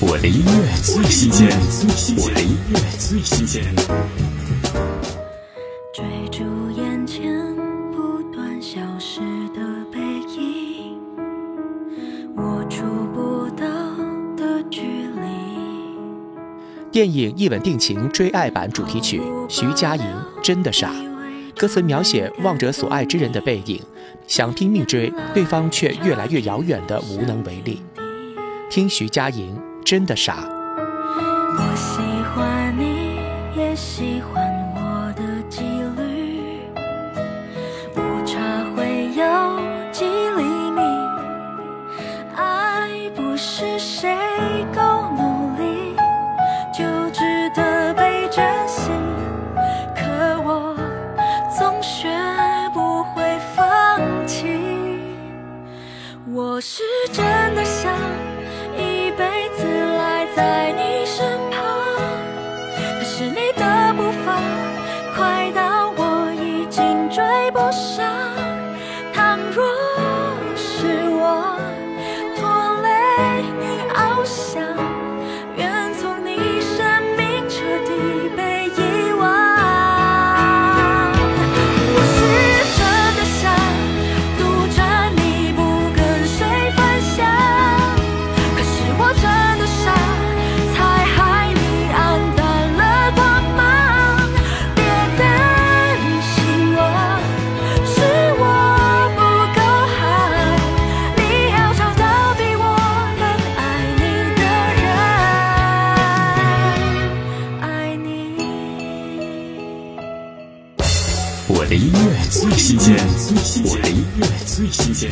我的音乐最新鲜，我的音乐最新鲜。追逐眼前不断消失的背影，我触不到的距离。电影《一吻定情》追爱版主题曲，徐佳莹《真的傻》，歌词描写望着所爱之人的背影，想拼命追，对方却越来越遥远的无能为力。听徐佳莹。真的傻。我喜欢你，也喜欢我的纪律，误差会有几厘米。爱不是谁够努力就值得被珍惜，可我总学不会放弃。我是真的想。不舍我的音乐最新鲜，我的音乐最新鲜。